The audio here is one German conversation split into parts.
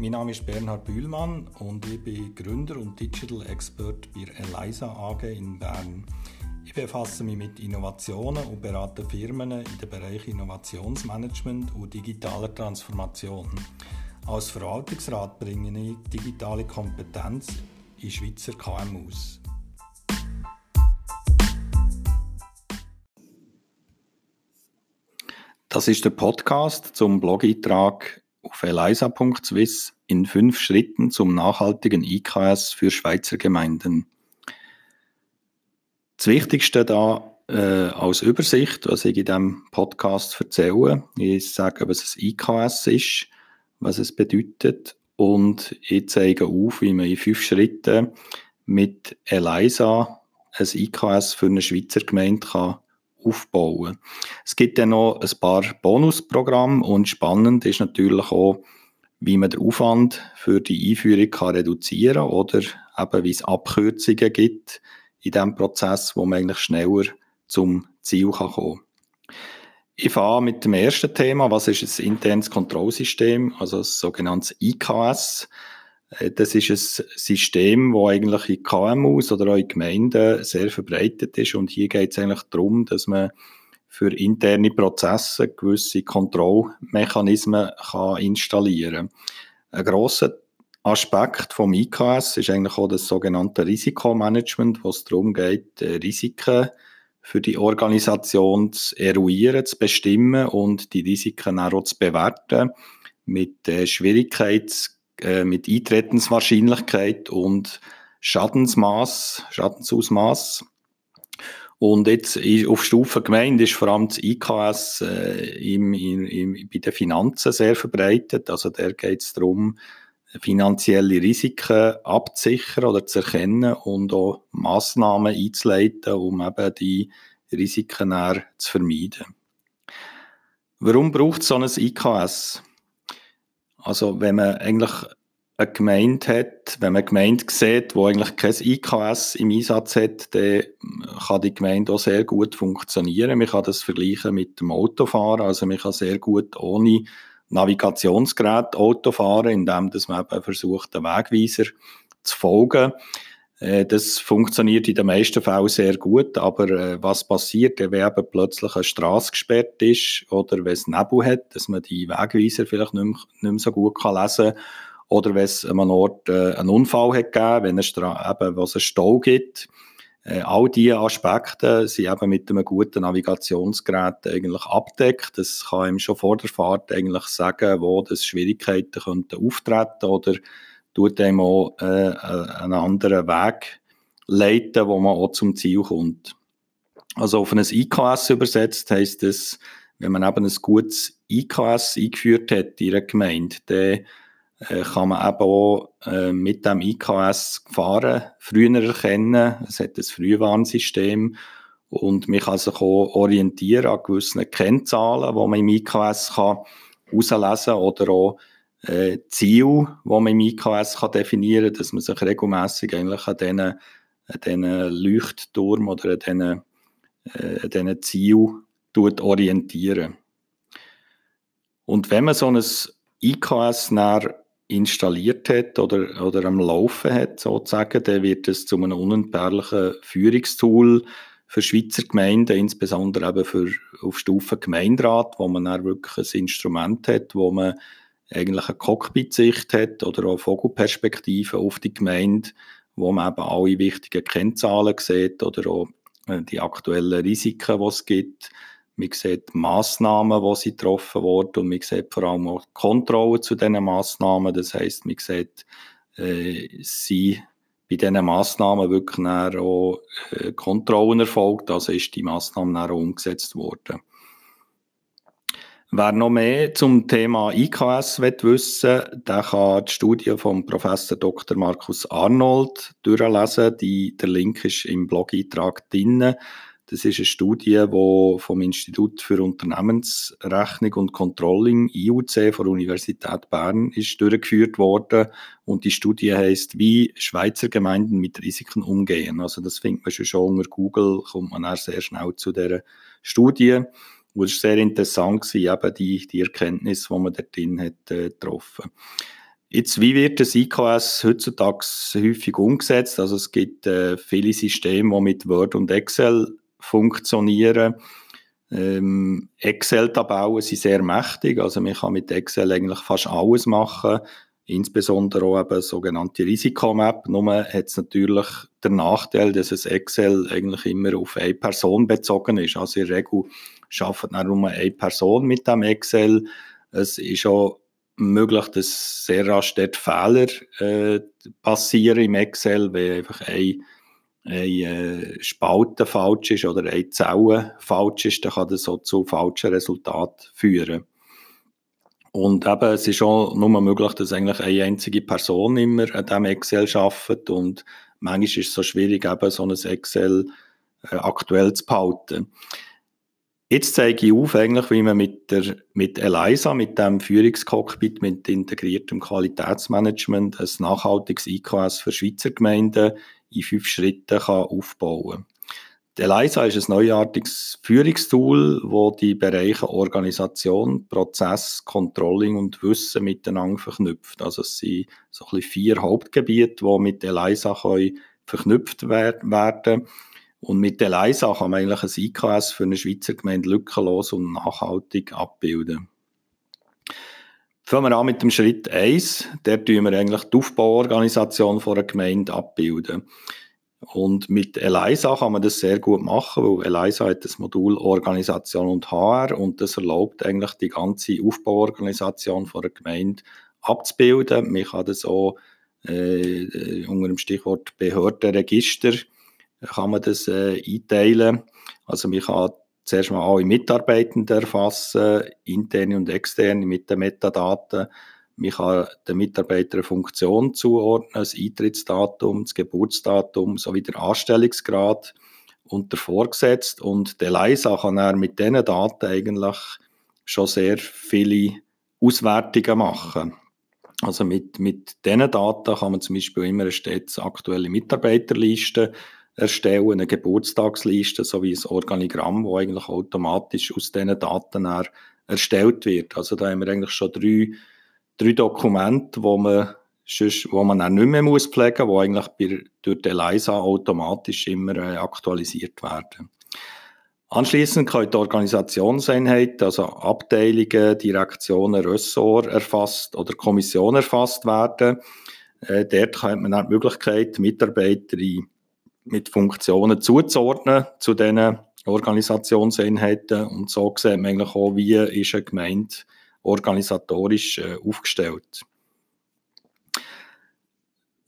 Mein Name ist Bernhard Bühlmann und ich bin Gründer und Digital Expert bei Eliza AG in Bern. Ich befasse mich mit Innovationen und berate Firmen in den Bereichen Innovationsmanagement und digitaler Transformation. Als Verwaltungsrat bringe ich digitale Kompetenz in Schweizer KMUs. Das ist der Podcast zum Blogeintrag auf elisa.swiss in fünf Schritten zum nachhaltigen IKS für Schweizer Gemeinden. Das Wichtigste da äh, als Übersicht, was ich in diesem Podcast erzähle, ist sagen, was ein IKS ist, was es bedeutet und ich zeige auf, wie man in fünf Schritten mit ELISA ein IKS für eine Schweizer Gemeinde kann aufbauen. Es gibt dann noch ein paar Bonusprogramme und spannend ist natürlich auch, wie man den Aufwand für die Einführung kann reduzieren oder eben wie es Abkürzungen gibt in diesem Prozess, wo man eigentlich schneller zum Ziel kann kommen Ich fange mit dem ersten Thema, was ist ein internes Kontrollsystem, also das sogenannte IKS. Äh, das ist ein System, das eigentlich in KMUs oder auch in Gemeinden sehr verbreitet ist. Und hier geht es eigentlich darum, dass man für interne Prozesse gewisse Kontrollmechanismen kann installieren kann. Ein grosser Aspekt vom IKS ist eigentlich auch das sogenannte Risikomanagement, wo es darum geht, äh, Risiken für die Organisation zu eruieren, zu bestimmen und die Risiken auch zu bewerten mit äh, Schwierigkeits äh, mit Eintretenswahrscheinlichkeit und Schadensmaß, Schadensausmaß. Und jetzt auf Stufe Gemeinde ist vor allem das IKS äh, im, im, im, bei den Finanzen sehr verbreitet. Also da geht es darum, finanzielle Risiken abzusichern oder zu erkennen und auch Massnahmen einzuleiten, um eben die Risiken zu vermeiden. Warum braucht es so ein IKS? Also wenn man eigentlich eine Gemeinde hat, wenn man eine Gemeinde sieht, wo eigentlich kein IKS im Einsatz hat, dann kann die Gemeinde auch sehr gut funktionieren. Man kann das vergleichen mit dem Autofahren. Also man kann sehr gut ohne Navigationsgerät Auto fahren, indem man eben versucht, den Wegweiser zu folgen. Äh, das funktioniert in den meisten Fällen sehr gut, aber äh, was passiert, wenn eben plötzlich eine Straße gesperrt ist oder wenn es Nebel hat, dass man die Wegweiser vielleicht nicht mehr, nicht mehr so gut lesen kann oder wenn es an einem Ort äh, einen Unfall hat gegeben, wenn es eben, was einen Stau gibt. Äh, all diese Aspekte sind eben mit einem guten Navigationsgerät eigentlich abdeckt. Das kann ihm schon vor der Fahrt eigentlich sagen, wo das Schwierigkeiten könnten auftreten oder tut einem auch äh, einen anderen Weg leiten, wo man auch zum Ziel kommt. Also auf ein IKS übersetzt heisst es, wenn man eben ein gutes IKS eingeführt hat in einer Gemeinde, dann kann man eben auch äh, mit dem IKS Gefahren früher erkennen. Es hat ein Frühwarnsystem und man kann sich auch orientieren an gewissen Kennzahlen, die man im IKS herauslesen kann oder auch äh, Ziel, wo man im IKS kann definieren kann, dass man sich regelmäßig eigentlich an diesen, an diesen Leuchtturm oder an diesen, äh, an diesen Ziel orientieren. Und wenn man so ein IKS nach installiert hat oder, oder am Laufen hat, sozusagen, dann wird es zu einem unentbehrlichen Führungstool für Schweizer Gemeinden, insbesondere eben für, auf Stufe Gemeinderat, wo man dann wirklich ein Instrument hat, wo man eigentlich eine Cockpit-Sicht hat oder auch Vogelperspektive auf die Gemeinde, wo man eben alle wichtigen Kennzahlen sieht oder auch äh, die aktuellen Risiken, die es gibt, man sieht Massnahmen, die sie getroffen wurden und man sieht vor allem auch Kontrollen zu diesen Massnahmen. Das heißt, man sieht, äh, sie bei diesen Massnahmen wirklich auch äh, Kontrollen erfolgt, also ist die Massnahme auch umgesetzt worden. Wer noch mehr zum Thema IKS wissen will, der kann die Studie von Professor Dr. Markus Arnold durchlesen. Die, der Link ist im Blog-Eintrag drin. Das ist eine Studie, die vom Institut für Unternehmensrechnung und Controlling, IUC, von der Universität Bern, ist durchgeführt worden. Und die Studie heißt, wie Schweizer Gemeinden mit Risiken umgehen. Also das findet man schon unter Google, kommt man auch sehr schnell zu dieser Studie. Und es war sehr interessant, eben die, die Erkenntnis, die man dort drin hat, äh, getroffen Jetzt, wie wird das IKS heutzutage häufig umgesetzt? Also es gibt äh, viele Systeme, die mit Word und Excel funktionieren. Ähm, Excel-Tabellen sind sehr mächtig, also man kann mit Excel eigentlich fast alles machen, insbesondere auch eben sogenannte Risikomap. Nur hat es natürlich den Nachteil, dass es Excel eigentlich immer auf eine Person bezogen ist. Also in der Regel arbeitet nur eine Person mit dem Excel. Es ist auch möglich, dass sehr rasch dort Fehler äh, passieren im Excel, weil einfach ein, eine äh, Spalte falsch ist oder eine Zelle falsch ist, dann kann das so zu falschen Resultaten führen. Und eben, es ist auch nur möglich, dass eigentlich eine einzige Person immer an diesem Excel arbeitet und manchmal ist es so schwierig, eben so ein Excel äh, aktuell zu behalten. Jetzt zeige ich auf, eigentlich, wie man mit, der, mit ELISA, mit dem Führungscockpit, mit integriertem Qualitätsmanagement, ein nachhaltiges IKS für Schweizer Gemeinden in fünf Schritten kann aufbauen kann. ELISA ist ein neuartiges Führungstool, wo die Bereiche Organisation, Prozess, Controlling und Wissen miteinander verknüpft. Also es sind so ein bisschen vier Hauptgebiete, die mit ELISA verknüpft werden und mit der LISA kann man eigentlich ein IKS für eine Schweizer Gemeinde lückenlos und nachhaltig abbilden. Fangen wir an mit dem Schritt 1. Der tun wir eigentlich die Aufbauorganisation von einer Gemeinde abbilden. Und mit ELISA kann man das sehr gut machen, weil ELISA hat das Modul Organisation und HR und das erlaubt eigentlich die ganze Aufbauorganisation von einer Gemeinde abzubilden. Man kann das auch äh, unter dem Stichwort Behördenregister kann man das äh, einteilen. Also man kann zuerst mal alle Mitarbeitenden erfassen, interne und externe mit den Metadaten. Man kann den Mitarbeitern eine Funktion zuordnen, das Eintrittsdatum, das Geburtsdatum sowie der Anstellungsgrad und der Vorgesetzte. Und der Leisa kann er mit diesen Daten eigentlich schon sehr viele Auswertungen machen. Also mit, mit diesen Daten kann man zum Beispiel immer eine stets aktuelle Mitarbeiterliste erstellen, eine Geburtstagsliste sowie ein Organigramm, das eigentlich automatisch aus diesen Daten erstellt wird. Also da haben wir eigentlich schon drei, drei Dokumente, wo man, sonst, wo man auch nicht mehr muss pflegen muss, die eigentlich durch die ELISA automatisch immer äh, aktualisiert werden. Anschließend können die Organisationseinheiten, also Abteilungen, Direktionen, Ressorts erfasst oder Kommission erfasst werden. Äh, dort hat man auch die Möglichkeit, Mitarbeiter in mit Funktionen zuzuordnen zu diesen Organisationseinheiten. Und so sieht man eigentlich auch, wie ist eine Gemeinde organisatorisch äh, aufgestellt.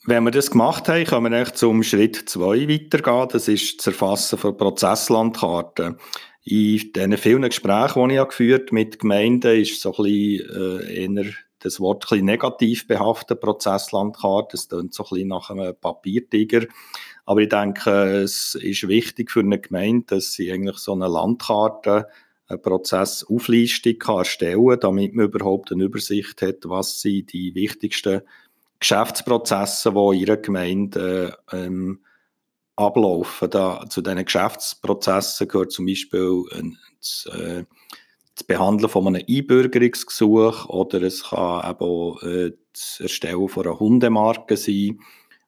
Wenn wir das gemacht haben, können wir eigentlich zum Schritt 2 weitergehen. Das ist das Erfassen von Prozesslandkarten. In diesen vielen Gesprächen, die ich geführt mit Gemeinden, ist so ein bisschen äh, eher das Wort ein negativ behaftet, Prozesslandkarte. Das klingt so ein bisschen nach einem Papiertiger. Aber ich denke, es ist wichtig für eine Gemeinde, dass sie eigentlich so eine Landkarte, eine Prozessauflistung kann erstellen damit man überhaupt eine Übersicht hat, was sind die wichtigsten Geschäftsprozesse, die in ihrer Gemeinde ähm, ablaufen. Da, zu diesen Geschäftsprozessen gehört zum Beispiel ein, äh, das Behandeln von einem Einbürgerungsgesuch oder es kann eben auch äh, das Erstellen von einer Hundemarke sein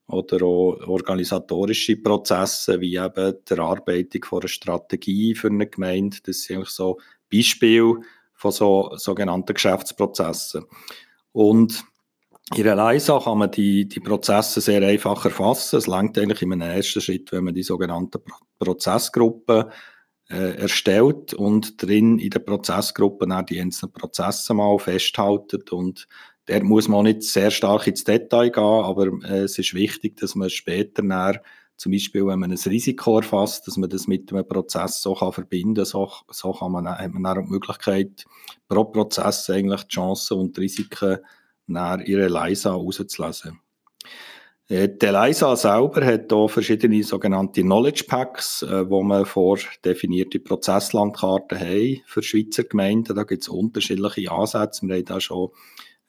oder auch organisatorische Prozesse, wie eben die Erarbeitung von einer Strategie für eine Gemeinde. Das sind eigentlich so Beispiele von so sogenannten Geschäftsprozessen. Und in der LISA kann man die, die Prozesse sehr einfach erfassen. Es langt eigentlich in einem ersten Schritt, wenn man die sogenannten Prozessgruppen äh, erstellt und drin in der Prozessgruppe auch die einzelnen Prozesse mal festhaltet und der muss man nicht sehr stark ins Detail gehen, aber äh, es ist wichtig, dass man später näher, zum Beispiel, wenn man ein Risiko erfasst, dass man das mit einem Prozess so kann verbinden kann. So, so kann man, hat man dann die Möglichkeit, pro Prozess eigentlich die Chancen und die Risiken näher ihre Leisa rauszulesen. Äh, die ELISA selber hat hier verschiedene sogenannte Knowledge Packs, äh, wo man vordefinierte Prozesslandkarten haben für Schweizer Gemeinden. Da gibt es unterschiedliche Ansätze. Wir haben da schon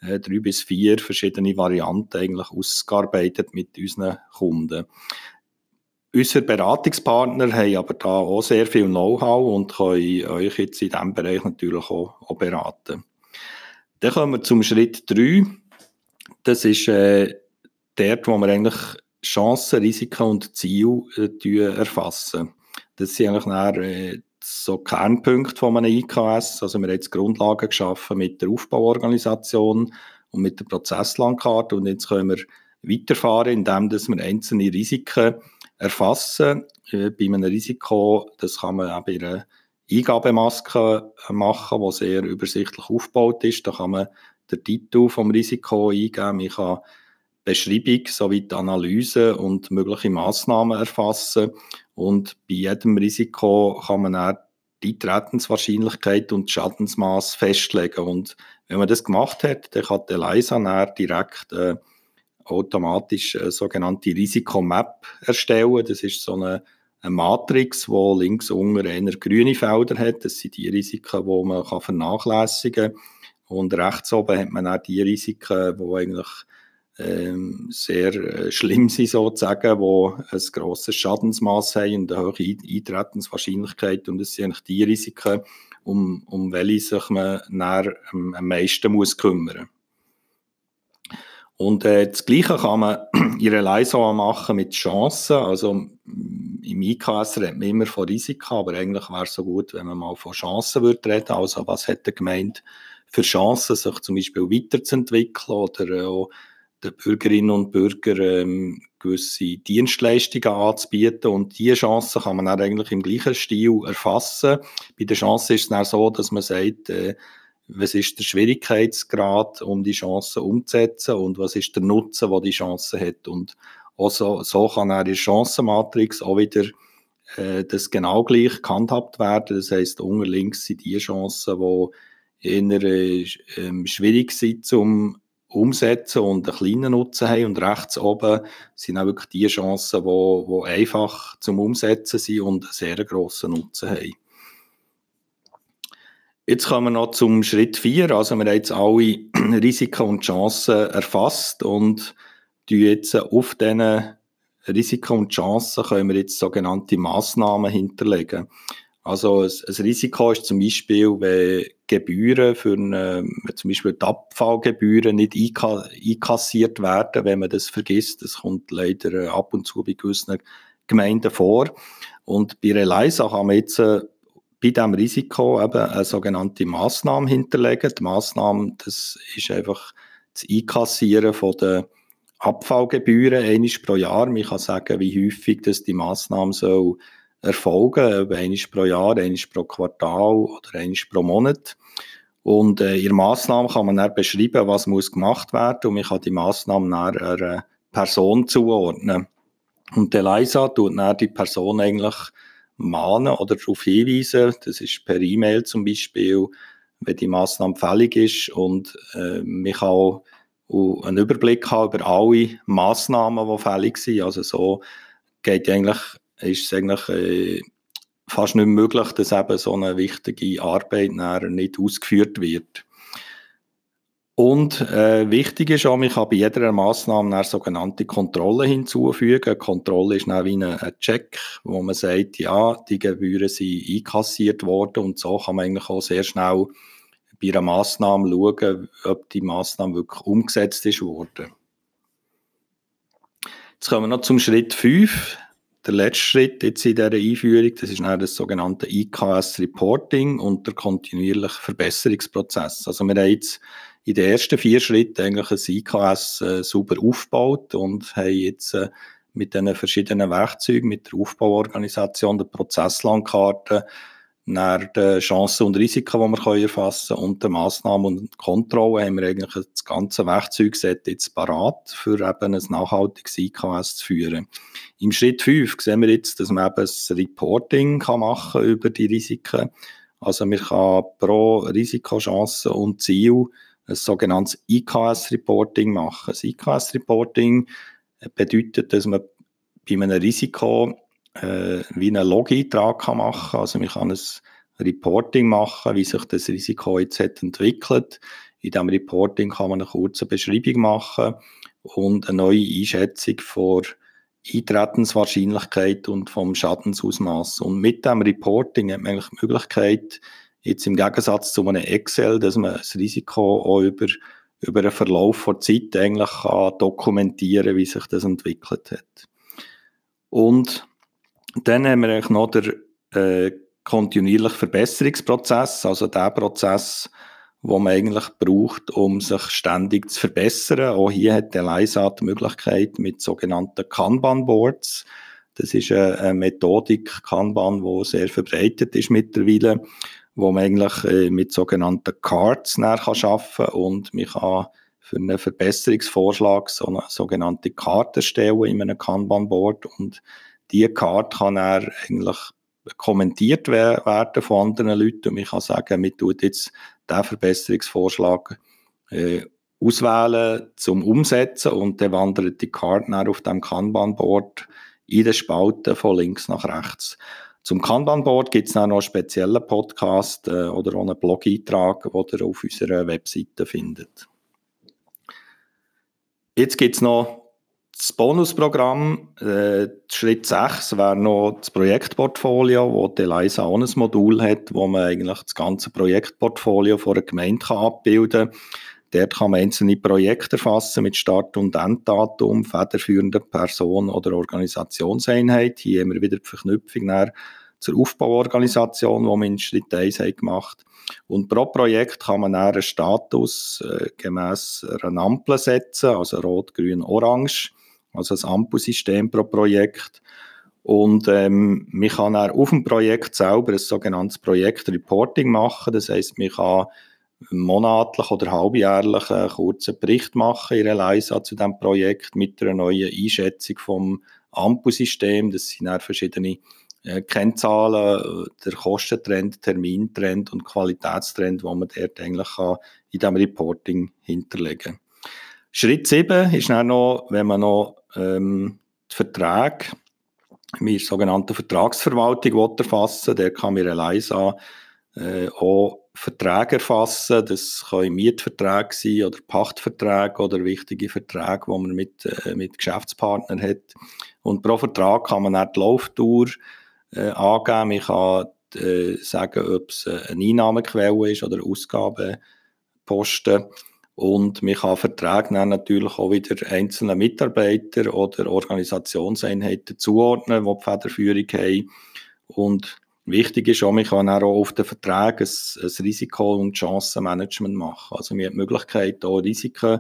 äh, drei bis vier verschiedene Varianten eigentlich ausgearbeitet mit unseren Kunden. Unsere Beratungspartner haben aber da auch sehr viel Know-how und können euch jetzt in diesem Bereich natürlich auch, auch beraten. Dann kommen wir zum Schritt 3. das ist äh, dort, wo wir eigentlich Chancen, Risiken und Ziele äh, erfassen. Das sind eigentlich dann, äh, so Kernpunkte von einem IKS. Also wir haben jetzt Grundlagen geschaffen mit der Aufbauorganisation und mit der Prozesslandkarte und jetzt können wir weiterfahren, indem dass wir einzelne Risiken erfassen. Äh, bei einem Risiko, das kann man auch bei einer Eingabemaske machen, die sehr übersichtlich aufgebaut ist. Da kann man den Titel vom Risiko eingeben. Ich kann Beschreibung sowie die Analyse und mögliche Massnahmen erfassen. Und bei jedem Risiko kann man auch die Eintretenswahrscheinlichkeit und Schadensmaß festlegen. Und wenn man das gemacht hat, dann kann ELISA dann direkt äh, automatisch eine sogenannte Risikomap erstellen. Das ist so eine, eine Matrix, wo links unten einer grüne Felder hat. Das sind die Risiken, die man vernachlässigen kann. Und rechts oben hat man auch die Risiken, die eigentlich sehr äh, schlimm sind, sozusagen, wo ein grosses Schadensmaß haben und eine hohe Eintretenswahrscheinlichkeit. Und das sind eigentlich die Risiken, um, um welche sich man näher, ähm, am meisten muss kümmern und äh, das Gleiche kann man in Relaiso machen mit Chancen. Also im IKS redet man immer von Risiken, aber eigentlich wäre es so gut, wenn man mal von Chancen würde reden. Also was hat der Gemeinde für Chancen, sich zum Beispiel weiterzuentwickeln oder äh, auch den Bürgerinnen und Bürgern ähm, gewisse Dienstleistungen anzubieten. Und diese Chancen kann man dann eigentlich im gleichen Stil erfassen. Bei der Chance ist es dann so, dass man sagt, äh, was ist der Schwierigkeitsgrad, um die Chancen umzusetzen und was ist der Nutzen, den die Chance hat. Und auch so, so kann er die Chancenmatrix auch wieder äh, das genau gleich gehandhabt werden. Das heisst, unten links sind die Chancen, die eher äh, ähm, schwierig sind zum umsetzen und einen kleinen Nutzen haben. Und rechts oben sind auch wirklich die Chancen, die, die einfach zum Umsetzen sind und einen sehr grossen Nutzen haben. Jetzt kommen wir noch zum Schritt 4. Also wir haben jetzt alle Risiken und Chancen erfasst und jetzt auf diesen Risiken und Chancen können wir jetzt sogenannte Massnahmen hinterlegen. Also ein, Risiko ist zum Beispiel, wenn Gebühren für eine, zum Beispiel die Abfallgebühren nicht einkassiert werden, wenn man das vergisst. Das kommt leider äh, ab und zu bei gewissen Gemeinden vor. Und bei Relisa kann man jetzt äh, bei diesem Risiko eben eine sogenannte Massnahme hinterlegen. Die Massnahme, das ist einfach das Einkassieren von den Abfallgebühren einmal pro Jahr. Man kann sagen, wie häufig das die Massnahme soll erfolgen, einmal pro Jahr, einmal pro Quartal oder einmal pro Monat. Und äh, in der Massnahme kann man dann beschreiben, was muss gemacht werden und man kann die Massnahme dann einer Person zuordnen. Und der Leisa tut dann die Person eigentlich mahnen oder darauf hinweisen, das ist per E-Mail zum Beispiel, wenn die Massnahme fällig ist und äh, man kann auch einen Überblick haben über alle Massnahmen, die fällig sind. Also so geht eigentlich ist es eigentlich äh, fast nicht möglich, dass eben so eine wichtige Arbeit nicht ausgeführt wird. Und äh, wichtig ist auch, man kann bei jeder Massnahme eine sogenannte Kontrolle hinzufügen. Kontrolle ist wie ein Check, wo man sagt, ja, die Gebühren sind einkassiert worden und so kann man eigentlich auch sehr schnell bei einer Massnahme schauen, ob die Massnahme wirklich umgesetzt ist worden. Jetzt kommen wir noch zum Schritt 5 der letzte Schritt jetzt in dieser Einführung, das ist dann das sogenannte IKS Reporting und der kontinuierliche Verbesserungsprozess. Also wir haben jetzt in den ersten vier Schritten eigentlich ein IKS äh, super aufgebaut und haben jetzt äh, mit diesen verschiedenen Werkzeugen, mit der Aufbauorganisation, der Prozesslandkarte, nach den Chancen und Risiken, die wir erfassen können und den Massnahmen und Kontrollen haben wir eigentlich das ganze Werkzeugset jetzt parat, für eben ein nachhaltiges IKS zu führen. Im Schritt 5 sehen wir jetzt, dass man eben das Reporting kann machen über die Risiken. Also man kann pro Risiko, Chancen und Ziel ein sogenanntes IKS-Reporting machen. Das IKS-Reporting bedeutet, dass man bei einem Risiko äh, wie einen Log-Eintrag kann machen Also man kann ein Reporting machen, wie sich das Risiko jetzt hat entwickelt. In diesem Reporting kann man eine kurze Beschreibung machen und eine neue Einschätzung vor Eintretenswahrscheinlichkeit und vom Schadensausmaß. Und mit dem Reporting hat man eigentlich die Möglichkeit, jetzt im Gegensatz zu einem Excel, dass man das Risiko auch über über einen Verlauf von Zeit eigentlich kann dokumentieren, wie sich das entwickelt hat. Und dann haben wir eigentlich noch den äh, kontinuierlichen Verbesserungsprozess, also der Prozess, wo man eigentlich braucht, um sich ständig zu verbessern. Auch hier hat Eliza die Möglichkeit mit sogenannten Kanban-Boards. Das ist eine Methodik, Kanban, die sehr verbreitet ist mittlerweile, wo man eigentlich äh, mit sogenannten Cards arbeiten kann und man kann für einen Verbesserungsvorschlag so eine sogenannte Karte erstellen in einem Kanban-Board und diese Karte kann er eigentlich kommentiert werden von anderen Leuten und ich kann sagen, man tut jetzt diesen Verbesserungsvorschlag äh, auswählen zum Umsetzen und dann wandert die Karte auf dem Kanban-Board in den Spalten von links nach rechts. Zum Kanban-Board gibt es noch einen speziellen Podcast äh, oder auch einen Blog-Eintrag, den ihr auf unserer Webseite findet. Jetzt gibt es noch das Bonusprogramm, äh, Schritt 6 wäre noch das Projektportfolio, wo die Eliza auch ein Modul hat, wo man eigentlich das ganze Projektportfolio von einer Gemeinde kann abbilden kann. Dort kann man einzelne Projekte erfassen mit Start- und Enddatum, federführender Person oder Organisationseinheit. Hier haben wir wieder die Verknüpfung zur Aufbauorganisation, die wir in Schritt 1 haben gemacht Und pro Projekt kann man einen Status äh, gemäß einer Ampel setzen, also rot, grün, orange also ein Ampelsystem pro Projekt. Und ähm, man kann dann auf dem Projekt selber ein sogenanntes Projektreporting machen. Das heißt, man kann monatlich oder halbjährlich einen kurzen Bericht machen in Elisa zu diesem Projekt mit einer neuen Einschätzung vom Ampelsystem. Das sind dann verschiedene äh, Kennzahlen, der Kostentrend, Termintrend und Qualitätstrend, die man dort eigentlich kann in diesem Reporting hinterlegen kann. Schritt 7 ist dann noch, wenn man noch ähm, Verträge, mit sogenannte Vertragsverwaltung erfassen der kann mir Eliza äh, auch Verträge erfassen. Das können Mietverträge sein oder Pachtverträge oder wichtige Verträge, die man mit, äh, mit Geschäftspartnern hat. Und pro Vertrag kann man auch die Lauftour äh, angeben. Ich kann äh, sagen, ob es eine Einnahmequelle ist oder Ausgabenposten. Und man kann Verträge dann natürlich auch wieder einzelnen Mitarbeiter oder Organisationseinheiten zuordnen, die die Federführung haben. Und wichtig ist auch, man kann auch auf den Verträgen ein, ein Risiko- und Chancenmanagement machen. Also man hat die Möglichkeit, auch Risiken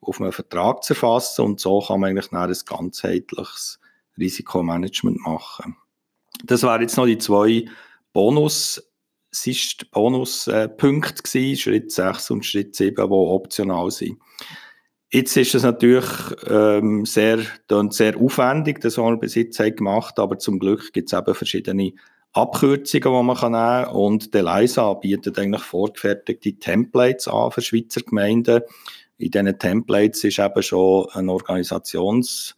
auf einem Vertrag zu erfassen und so kann man eigentlich dann ein ganzheitliches Risikomanagement machen. Das wären jetzt noch die zwei Bonus- es war Bonuspunkte, äh, Schritt 6 und Schritt 7, die optional sind. Jetzt ist es natürlich ähm, sehr, sehr aufwendig, das was wir bis jetzt haben gemacht aber zum Glück gibt es eben verschiedene Abkürzungen, die man kann nehmen kann. Und der LISA bietet eigentlich vorgefertigte Templates an für Schweizer Gemeinden. In diesen Templates ist eben schon ein Organisations-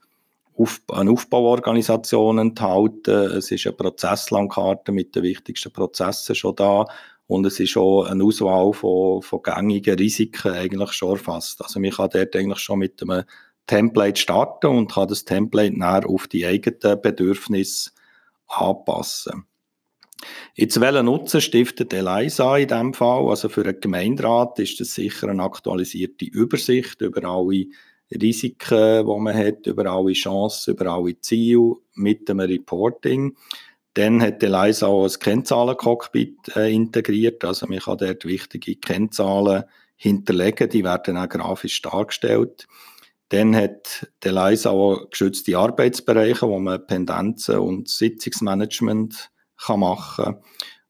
auf, eine Aufbauorganisation enthalten. Es ist eine Prozesslandkarte mit den wichtigsten Prozessen schon da. Und es ist auch eine Auswahl von, von gängigen Risiken eigentlich schon erfasst. Also man kann dort eigentlich schon mit einem Template starten und kann das Template näher auf die eigenen Bedürfnisse anpassen. Jetzt welchen Nutzen stiftet Eliza in diesem Fall? Also für einen Gemeinderat ist das sicher eine aktualisierte Übersicht über alle Risiken, die man hat, über alle Chancen, über alle Ziele mit dem Reporting. Dann hat Eliza auch ein Kennzahlencockpit äh, integriert, also man kann dort wichtige Kennzahlen hinterlegen, die werden auch grafisch dargestellt. Dann hat Eliza auch geschützte Arbeitsbereiche, wo man Pendenzen und Sitzungsmanagement kann machen kann.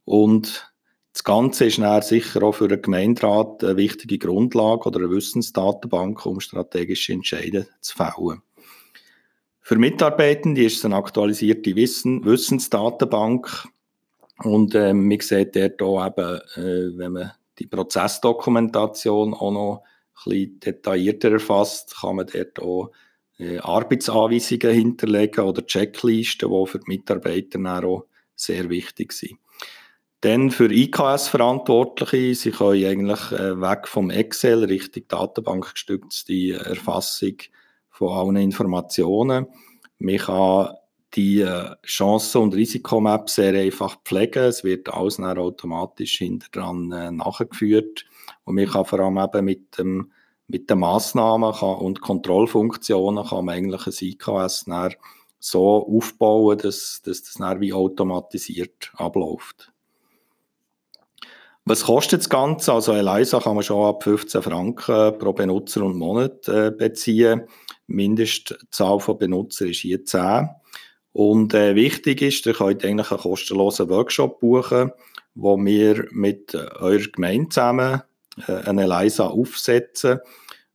Und das Ganze ist dann sicher auch für einen Gemeinderat eine wichtige Grundlage oder eine Wissensdatenbank, um strategische Entscheidungen zu fällen. Für Mitarbeitende ist es eine aktualisierte Wissen Wissensdatenbank und äh, man sieht dort auch eben, äh, wenn man die Prozessdokumentation auch noch ein bisschen detaillierter erfasst, kann man dort auch äh, Arbeitsanweisungen hinterlegen oder Checklisten, die für die Mitarbeiter auch sehr wichtig sind. Dann für IKS-Verantwortliche, sie können eigentlich äh, weg vom Excel Richtung datenbankgestützte Erfassung von allen Informationen. Man kann die äh, Chancen- und Risikomap sehr einfach pflegen. Es wird alles dann automatisch hinter dran äh, nachgeführt. Und man kann vor allem eben mit dem mit den Massnahmen und Kontrollfunktionen kann man eigentlich ein IKS so aufbauen, dass, dass das dann wie automatisiert abläuft. Was kostet das Ganze? Also Eliza kann man schon ab 15 Franken pro Benutzer und Monat äh, beziehen. Mindestzahl von Benutzer ist hier 10. Und äh, wichtig ist, ihr könnt eigentlich einen kostenlosen Workshop buchen, wo wir mit äh, eurer Gemeinde zusammen äh, eine Eliza aufsetzen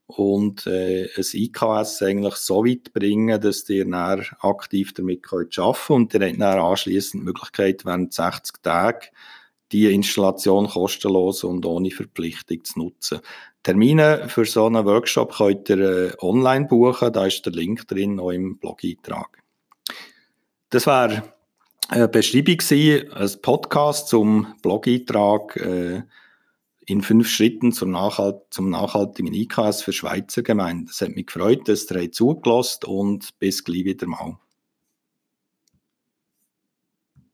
und äh, ein IKS eigentlich so weit bringen, dass ihr dann aktiv damit arbeiten könnt und ihr habt dann anschliessend die Möglichkeit, während 60 Tagen die Installation kostenlos und ohne Verpflichtung zu nutzen. Termine für so einen Workshop könnt ihr äh, online buchen, da ist der Link drin, auch im Blog-Eintrag. Das war eine Beschreibung gewesen, ein Podcast zum Blog-Eintrag äh, in fünf Schritten zum, Nachhalt zum nachhaltigen IKS für Schweizer Gemeinden. Es hat mich gefreut, dass ihr zugelassen und bis gleich wieder mal.